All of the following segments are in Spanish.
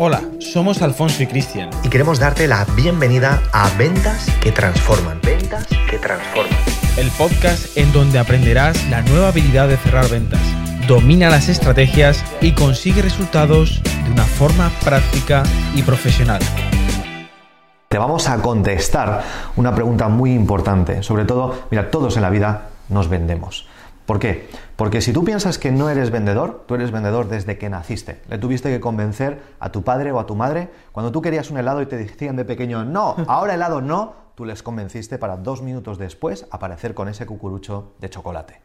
Hola, somos Alfonso y Cristian. Y queremos darte la bienvenida a Ventas que Transforman. Ventas que Transforman. El podcast en donde aprenderás la nueva habilidad de cerrar ventas. Domina las estrategias y consigue resultados de una forma práctica y profesional. Te vamos a contestar una pregunta muy importante. Sobre todo, mira, todos en la vida nos vendemos. ¿Por qué? Porque si tú piensas que no eres vendedor, tú eres vendedor desde que naciste. Le tuviste que convencer a tu padre o a tu madre. Cuando tú querías un helado y te decían de pequeño, no, ahora helado no, tú les convenciste para dos minutos después aparecer con ese cucurucho de chocolate.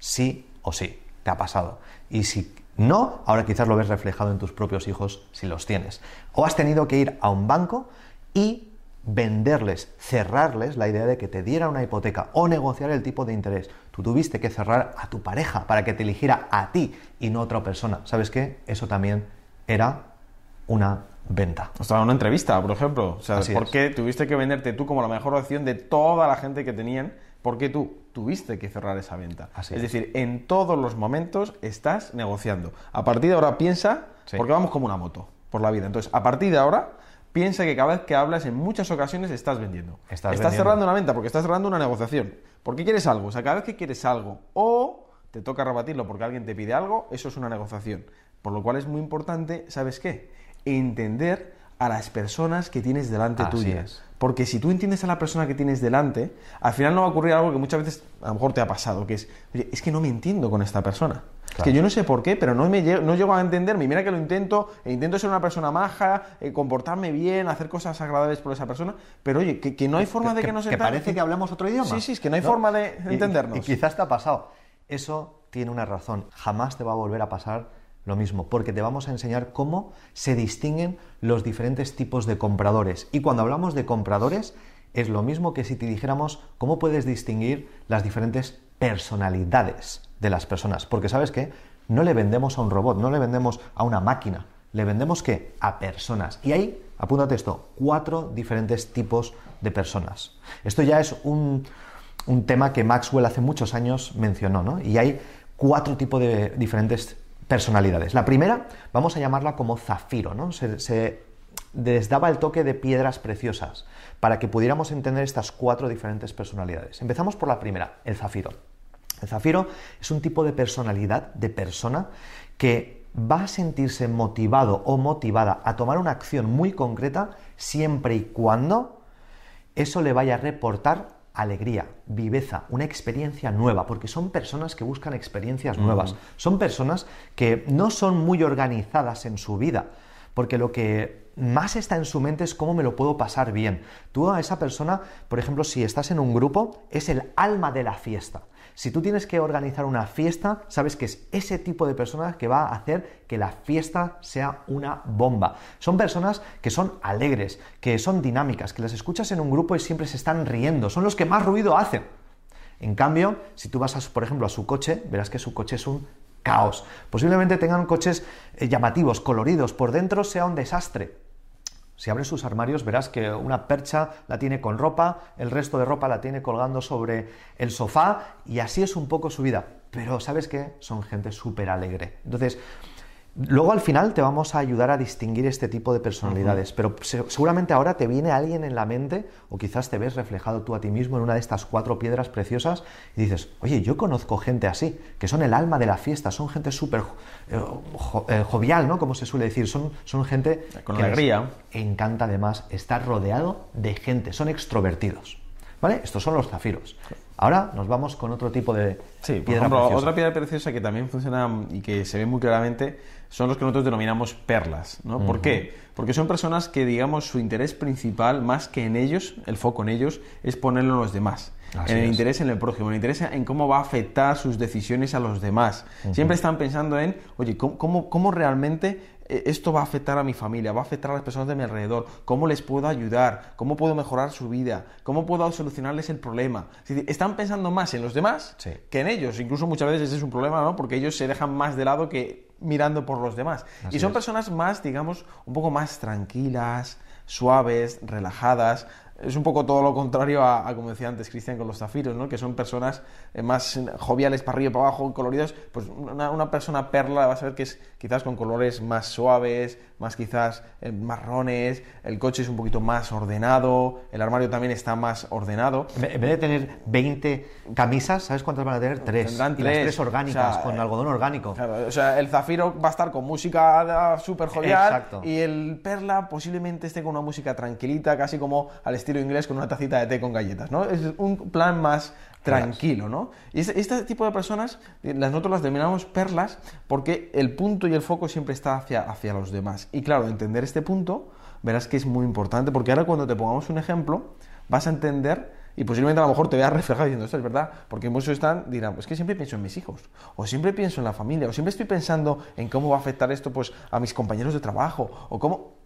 Sí o sí, te ha pasado. Y si no, ahora quizás lo ves reflejado en tus propios hijos si los tienes. O has tenido que ir a un banco y venderles, cerrarles la idea de que te diera una hipoteca o negociar el tipo de interés. Tú tuviste que cerrar a tu pareja para que te eligiera a ti y no a otra persona. ¿Sabes qué? Eso también era una venta. O sea, una entrevista, por ejemplo. O sea, ¿por qué tuviste que venderte tú como la mejor opción de toda la gente que tenían? ¿Por qué tú tuviste que cerrar esa venta? Así es, decir, en todos los momentos estás negociando. A partir de ahora piensa, porque vamos como una moto por la vida. Entonces, a partir de ahora piensa que cada vez que hablas, en muchas ocasiones estás vendiendo. Estás, cerrando una venta porque estás cerrando una negociación. ¿Por qué quieres algo? O sea, cada vez que quieres algo o te toca rebatirlo porque alguien te pide algo, eso es una negociación. Por lo cual es muy importante, ¿sabes qué? Entender a las personas que tienes delante Así tuyas. Porque si tú entiendes a la persona que tienes delante, al final no va a ocurrir algo que muchas veces a lo mejor te ha pasado, que es, oye, es que no me entiendo con esta persona. Es que yo no sé por qué, pero no, me llego, no llego a entenderme. Mira que lo intento, e intento ser una persona maja, eh, comportarme bien, hacer cosas agradables por esa persona, pero oye, que, no hay forma de que, nos Que parece que hablamos otro idioma. Sí, sí, es que no hay forma de entendernos. y quizás te ha pasado. Eso tiene una razón. Jamás te va a volver a pasar lo mismo, porque te vamos a enseñar cómo se distinguen los diferentes tipos de compradores. Y cuando hablamos de compradores, es lo mismo que si te dijéramos cómo puedes distinguir las diferentes personalidades de las personas. Porque sabes qué? No le vendemos a un robot, no le vendemos a una máquina, le vendemos qué? A personas. Y ahí, apúntate esto, cuatro diferentes tipos de personas. Esto ya es un, un tema que Maxwell hace muchos años mencionó, ¿no? Y hay cuatro tipos de diferentes personalidades. La primera, vamos a llamarla como zafiro, ¿no? Se, les daba el toque de piedras preciosas para que pudiéramos entender estas cuatro diferentes personalidades. Empezamos por la primera, el zafiro. El zafiro es un tipo de personalidad, de persona, que va a sentirse motivado o motivada a tomar una acción muy concreta siempre y cuando eso le vaya a reportar alegría, viveza, una experiencia nueva, porque son personas que buscan experiencias nuevas, son personas que no son muy organizadas en su vida, porque lo que más está en su mente es cómo me lo puedo pasar bien. Tú a esa persona, por ejemplo, si estás en un grupo, es el alma de la fiesta. Si tú tienes que organizar una fiesta, sabes que es ese tipo de personas que va a hacer que la fiesta sea una bomba. Son personas que son alegres, que son dinámicas, que las escuchas en un grupo y siempre se están riendo, son los que más ruido hacen. En cambio, si tú vas, por ejemplo, a su coche, verás que su coche es un caos. Posiblemente tengan coches eh, llamativos, coloridos, por dentro sea un desastre. Si abres sus armarios verás que una percha la tiene con ropa, el resto de ropa la tiene colgando sobre el sofá y así es un poco su vida. Pero ¿sabes qué? Son gente súper alegre. Entonces, Luego al final te vamos a ayudar a distinguir este tipo de personalidades, pero seguramente ahora te viene alguien en la mente o quizás te ves reflejado tú a ti mismo en una de estas cuatro piedras preciosas y dices, oye, yo conozco gente así, que son el alma de la fiesta, son gente súper eh, eh, jovial, ¿no? Como se suele decir, son, son gente con alegría. encanta además estar rodeado de gente, son extrovertidos. ¿Vale? Estos son los zafiros. Ahora nos vamos con otro tipo de sí, piedra preciosa. Otra piedra preciosa que también funciona y que se ve muy claramente son los que nosotros denominamos perlas. ¿no? ¿Por qué? Porque son personas que, digamos, su interés principal, más que en ellos, el foco en ellos, es ponerlo en los demás. en el interés en el prójimo, en el interés en cómo va a afectar sus decisiones a los demás. Siempre están pensando en, oye, ¿cómo, cómo realmente e, esto va a afectar a mi familia, va a afectar a las personas de mi alrededor, cómo les puedo ayudar, cómo puedo mejorar su vida, cómo puedo solucionarles el problema. están pensando más en los demás que en ellos. Incluso muchas veces ese es un problema, ¿no? Porque ellos se dejan más de lado que mirando por los demás. y son personas más, digamos, un poco más tranquilas, suaves, relajadas, es un poco todo lo contrario a, como decía antes Cristian, con los zafiros, ¿no? que son personas eh, más joviales para arriba y para abajo, coloridos. Pues una, persona perla vas a ver que es quizás con colores más suaves, más quizás eh, marrones, el coche es un poquito más ordenado, el armario también está más ordenado. En vez de tener 20 camisas, ¿sabes cuántas van a tener? Tres. Tendrán tres. Y tres orgánicas, con eh, algodón orgánico. o sea, el zafiro va a estar con música súper jovial y el perla posiblemente esté con una música tranquilita, casi como al estilo inglés con una tacita de té con galletas, ¿no? Es un plan más tranquilo, ¿no? Y este, tipo de personas, las nosotros las denominamos perlas porque el punto y el foco siempre está hacia, hacia los demás. Y claro, entender este punto, verás que es muy importante porque ahora cuando te pongamos un ejemplo, vas a entender y posiblemente a lo mejor te veas reflejado diciendo esto es verdad, porque muchos están, dirán, pues que siempre pienso en mis hijos, o siempre pienso en la familia, o siempre estoy pensando en cómo va a afectar esto pues a mis compañeros de trabajo, o cómo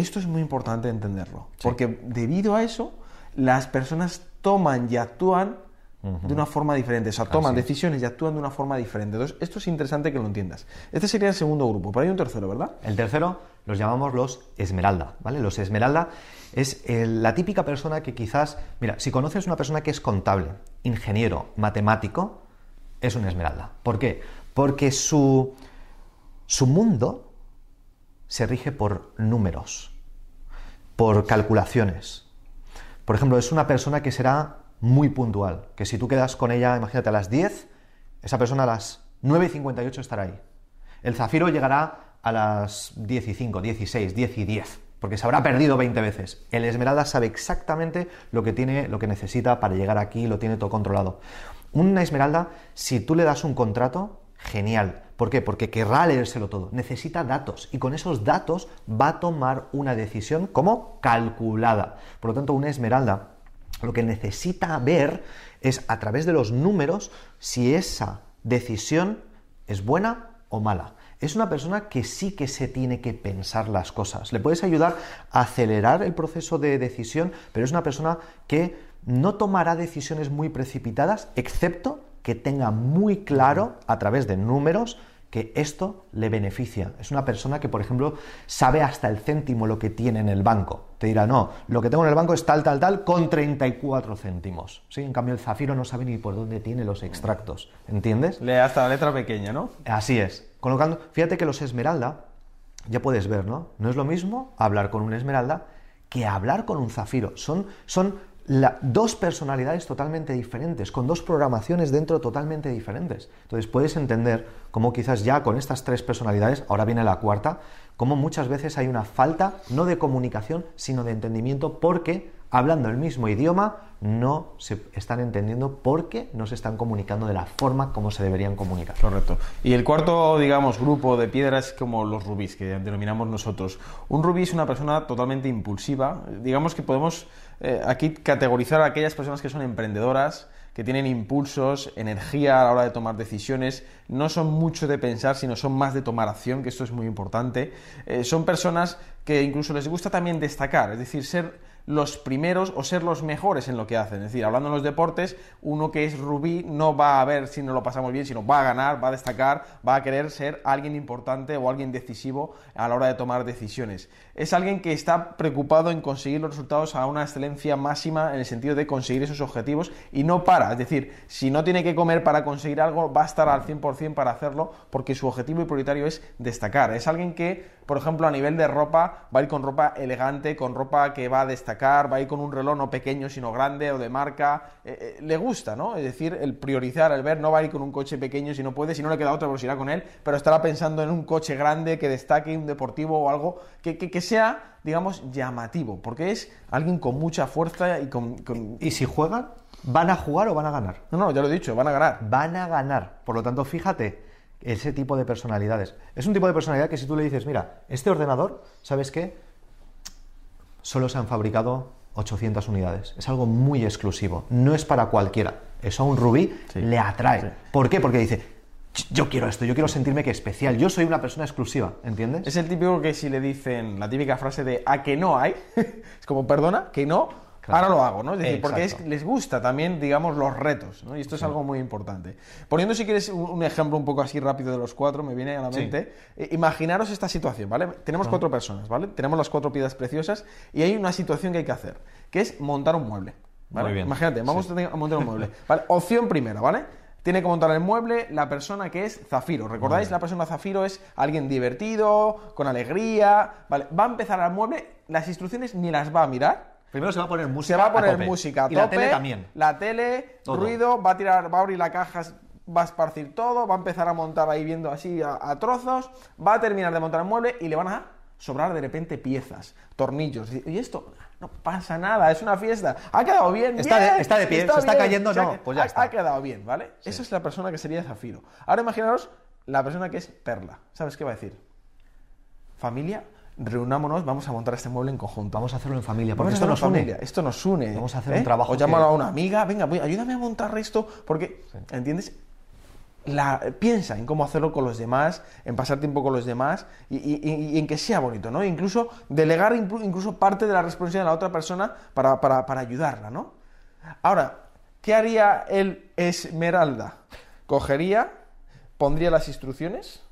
esto es muy importante entenderlo, porque debido a eso, las personas toman y actúan de una forma diferente, o sea, toman decisiones y actúan de una forma diferente. Entonces, esto es interesante que lo entiendas. Este sería el segundo grupo, pero hay un tercero, ¿verdad? El tercero los llamamos los esmeralda, ¿vale? Los esmeralda es la típica persona que quizás, mira, si conoces una persona que es contable, ingeniero, matemático, es un esmeralda. ¿Por qué? Porque su, su mundo se rige por números, por calculaciones. Por ejemplo, es una persona que será muy puntual, que si tú quedas con ella, imagínate, a las 10, esa persona a las 9 y 58 estará ahí. El zafiro llegará a las 10 y 5, 16, 10 y 10, porque se habrá perdido 20 veces. El esmeralda sabe exactamente lo que tiene, lo que necesita para llegar aquí, lo tiene todo controlado. Una esmeralda, si tú le das un contrato, genial. ¿Por qué? Porque querrá leérselo todo. Necesita datos y con esos datos va a tomar una decisión como calculada. Por lo tanto, una esmeralda lo que necesita ver es a través de los números si esa decisión es buena o mala. Es una persona que sí que se tiene que pensar las cosas. Le puedes ayudar a acelerar el proceso de decisión, pero es una persona que no tomará decisiones muy precipitadas, excepto que tenga muy claro a través de números que esto le beneficia. Es una persona que, por ejemplo, sabe hasta el céntimo lo que tiene en el banco. Te dirá, no, lo que tengo en el banco es tal, tal, tal, con 34 céntimos. ¿Sí? En cambio, el zafiro no sabe ni por dónde tiene los extractos. ¿Entiendes? Lee hasta la letra pequeña, ¿no? Así es. Colocando, fíjate que los esmeralda, ya puedes ver, ¿no? No es lo mismo hablar con un esmeralda que hablar con un zafiro. Son, son dos personalidades totalmente diferentes, con dos programaciones dentro totalmente diferentes. Entonces puedes entender cómo quizás ya con estas tres personalidades, ahora viene la cuarta, cómo muchas veces hay una falta no de comunicación, sino de entendimiento porque hablando el mismo idioma no se están entendiendo porque no se están comunicando de la forma como se deberían comunicar. Correcto. Y el cuarto, digamos, grupo de piedras como los rubíes, que denominamos nosotros. Un rubí es una persona totalmente impulsiva. Digamos que podemos eh, aquí categorizar a aquellas personas que son emprendedoras, que tienen impulsos, energía a la hora de tomar decisiones, no son mucho de pensar, sino son más de tomar acción, que esto es muy importante. Eh, son personas que incluso les gusta también destacar, es decir, ser los primeros o ser los mejores en lo que hacen. Es decir, hablando en los deportes, uno que es rubí no va a ver si no lo pasamos bien, sino va a ganar, va a destacar, va a querer ser alguien importante o alguien decisivo a la hora de tomar decisiones. Es alguien que está preocupado en conseguir los resultados a una excelencia máxima en el sentido de conseguir esos objetivos y no para. Es decir, si no tiene que comer para conseguir algo, va a estar al 100% para hacerlo porque su objetivo y prioritario es destacar. Es alguien que, por ejemplo, a nivel de ropa, va a ir con ropa elegante, con ropa que va a destacar va a ir con un reloj no pequeño, sino grande o de marca. Eh, eh, le gusta, ¿no? Es decir, el priorizar, el ver, no va a ir con un coche pequeño si no puede, si no le queda otra, pues irá con él, pero estará pensando en un coche grande que destaque, un deportivo o algo que, que, sea, digamos, llamativo, porque es alguien con mucha fuerza y con... ¿Y si juegan? ¿Van a jugar o van a ganar? No, no, ya lo he dicho, van a ganar. Van a ganar. Por lo tanto, fíjate, ese tipo de personalidades. Es un tipo de personalidad que si tú le dices, mira, este ordenador, ¿sabes qué? solo se han fabricado 800 unidades. Es algo muy exclusivo, no es para cualquiera. Eso a un rubí le atrae. ¿Por qué? Porque dice, yo quiero esto, yo quiero sentirme que especial, yo soy una persona exclusiva, ¿entiendes? Es el típico que si le dicen la típica frase de a que no hay, es como perdona, que no, ahora lo hago, ¿no? Es decir, porque es- les gusta también, digamos, los retos, ¿no? Y esto es algo muy importante. Poniendo, si quieres, un, un ejemplo un poco así rápido de los cuatro, me viene a la Sí. mente. Eh, imaginaros esta situación, ¿vale? Tenemos cuatro personas, ¿vale? Tenemos las cuatro piedras preciosas y hay una situación que hay que hacer, que es montar un mueble, ¿vale? Muy bien. Imagínate, vamos a montar un mueble. ¿vale? Opción primera, ¿vale? Tiene que montar el mueble la persona que es Zafiro. ¿Recordáis? La persona Zafiro es alguien divertido, con alegría. ¿vale? Va a empezar al mueble, las instrucciones ni las va a mirar. Primero se va a poner música. Se va a poner tope. música a Y la tope, tele también. La tele, Todo. ruido, va a tirar, va a abrir la caja, va a esparcir todo, va a empezar a montar ahí viendo así a, a trozos, va a terminar de montar el mueble y le van a sobrar de repente piezas, tornillos. Y esto no pasa nada, es una fiesta. Ha quedado bien, Está de- está de pie, se está cayendo, no, pues ya ha- está. Ha quedado bien, ¿vale? Esa es la persona que sería Zafiro. Ahora imaginaros la persona que es Perla. ¿Sabes qué va a decir? Familia, reunámonos, vamos a montar este mueble en conjunto. Vamos a hacerlo en familia, porque esto nos une. esto nos une. Vamos a hacer ¿eh? un trabajo O llámalo a una amiga, venga, voy- ayúdame a montar esto, porque, ¿entiendes? La, piensa en cómo hacerlo con los demás, en pasar tiempo con los demás y, y- y- y en que sea bonito, ¿no? Incluso delegar inclu- incluso parte de la responsabilidad a la otra persona para, para- para ayudarla, ¿no? Ahora, ¿qué haría el Esmeralda? Cogería, pondría las instrucciones,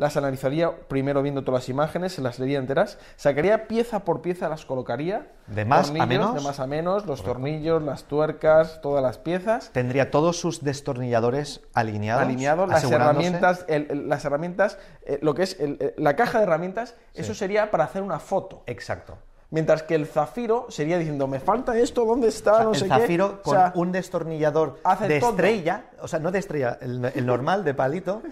las analizaría primero viendo todas las imágenes, se las leería enteras, sacaría pieza por pieza, las colocaría. De más a menos. De más a menos, los tornillos, las tuercas, todas las piezas. Tendría todos sus destornilladores alineados. alineados, las herramientas, el- el- las herramientas, eh, lo que es el- la caja de herramientas, eso sería para hacer una foto. Exacto. Mientras que el zafiro sería diciendo, me falta esto, ¿dónde está? O sea, no el sé zafiro qué. con O sea, un destornillador hace de todo. estrella, o sea, no de estrella, el, el normal de palito,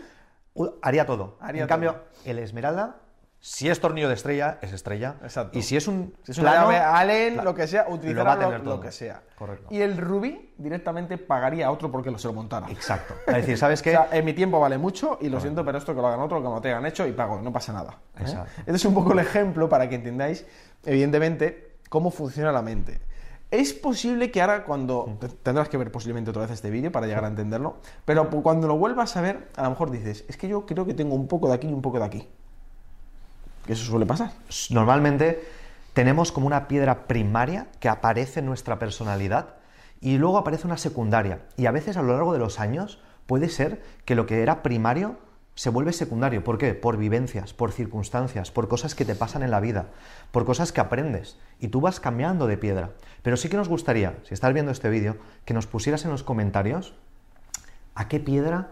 haría todo. Haría en todo. cambio, el esmeralda, si es tornillo de estrella, es estrella. Exacto. Y si es un Si es una plano, llave Allen, lo que sea, lo utilizará va a lo, lo todo. que sea. Correcto. Y el rubí directamente pagaría a otro porque lo se lo montara. Exacto. Es decir, ¿sabes O qué? sea, en mi tiempo vale mucho y lo siento, pero esto que lo hagan otro, que me lo tengan hecho y pago, no pasa nada. ¿eh? Exacto. Este es un poco el ejemplo para que entendáis, evidentemente, cómo funciona la mente. Es posible que ahora cuando... te- Tendrás que ver posiblemente otra vez este vídeo para llegar a entenderlo, pero cuando lo vuelvas a ver, a lo mejor dices, es que yo creo que tengo un poco de aquí y un poco de aquí. Que eso suele pasar. Normalmente tenemos como una piedra primaria que aparece en nuestra personalidad y luego aparece una secundaria. Y a veces a lo largo de los años puede ser que lo que era primario se vuelve secundario. ¿Por qué? Por vivencias, por circunstancias, por cosas que te pasan en la vida, por cosas que aprendes. Y tú vas cambiando de piedra. Pero sí que nos gustaría, si estás viendo este vídeo, que nos pusieras en los comentarios a qué piedra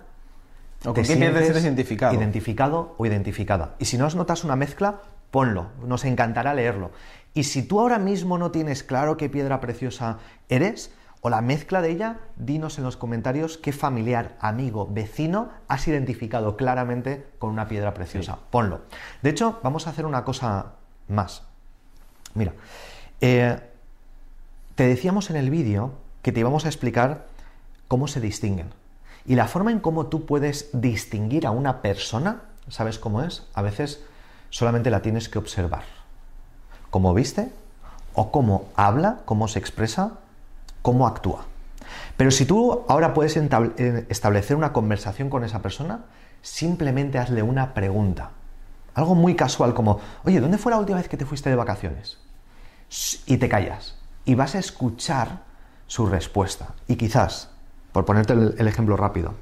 O te con qué piedra identificado. identificado o identificada. Y si no notas una mezcla, ponlo, nos encantará leerlo. Y si tú ahora mismo no tienes claro qué piedra preciosa eres, o la mezcla de ella, dinos en los comentarios qué familiar, amigo, vecino has identificado claramente con una piedra preciosa. Ponlo. De hecho, vamos a hacer una cosa más. Mira, eh, te decíamos en el vídeo que te íbamos a explicar cómo se distinguen. Y la forma en cómo tú puedes distinguir a una persona, ¿sabes cómo es? A veces solamente la tienes que observar. Cómo viste, o cómo habla, cómo se expresa, cómo actúa. Pero si tú ahora puedes eh, establecer una conversación con esa persona, simplemente hazle una pregunta. Algo muy casual como, oye, ¿dónde fue la última vez que te fuiste de vacaciones? Y te callas. Y vas a escuchar su respuesta. Y quizás, por ponerte el ejemplo rápido,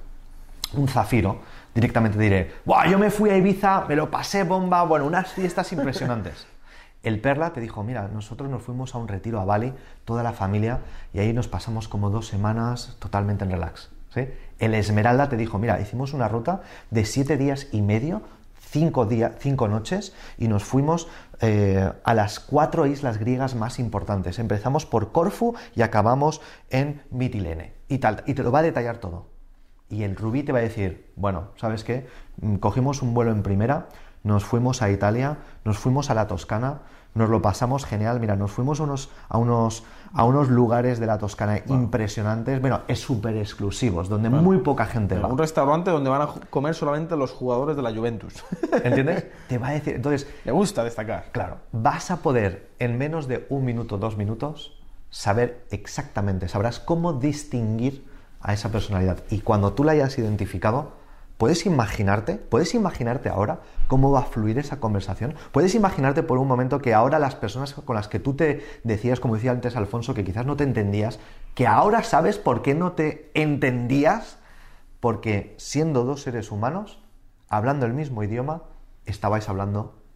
un zafiro, directamente diré, ¡Buah, yo me fui a Ibiza, me lo pasé bomba, bueno, unas fiestas impresionantes. El Perla te dijo, mira, nosotros nos fuimos a un retiro a Bali, toda la familia, y ahí nos pasamos como dos semanas totalmente en relax. El Esmeralda te dijo, mira, hicimos una ruta de siete días y medio, cinco, cinco noches, y nos fuimos eh, a las cuatro islas griegas más importantes. Empezamos por Corfu y acabamos en Mitilene. Y, tal, y te lo va a detallar todo. Y el Rubí te va a decir, bueno, ¿sabes qué? Mm, Cogimos un vuelo en primera, nos fuimos a Italia, nos fuimos a la Toscana, nos lo pasamos genial, mira, nos fuimos a unos, a unos, a unos lugares de la Toscana impresionantes, bueno, es súper exclusivos, donde muy poca gente va. Un restaurante donde van a comer solamente los jugadores de la Juventus. ¿Entiendes? Te va a decir, entonces, Le gusta destacar. Claro, vas a poder en menos de un minuto, dos minutos, saber exactamente, sabrás cómo distinguir a esa personalidad. Y cuando tú la hayas identificado, ¿Puedes imaginarte? ¿Puedes imaginarte ahora cómo va a fluir esa conversación? ¿Puedes imaginarte por un momento que ahora las personas con las que tú te decías, como decía antes Alfonso, que quizás no te entendías, que ahora sabes por qué no te entendías? Porque siendo dos seres humanos, hablando el mismo idioma, estabais hablando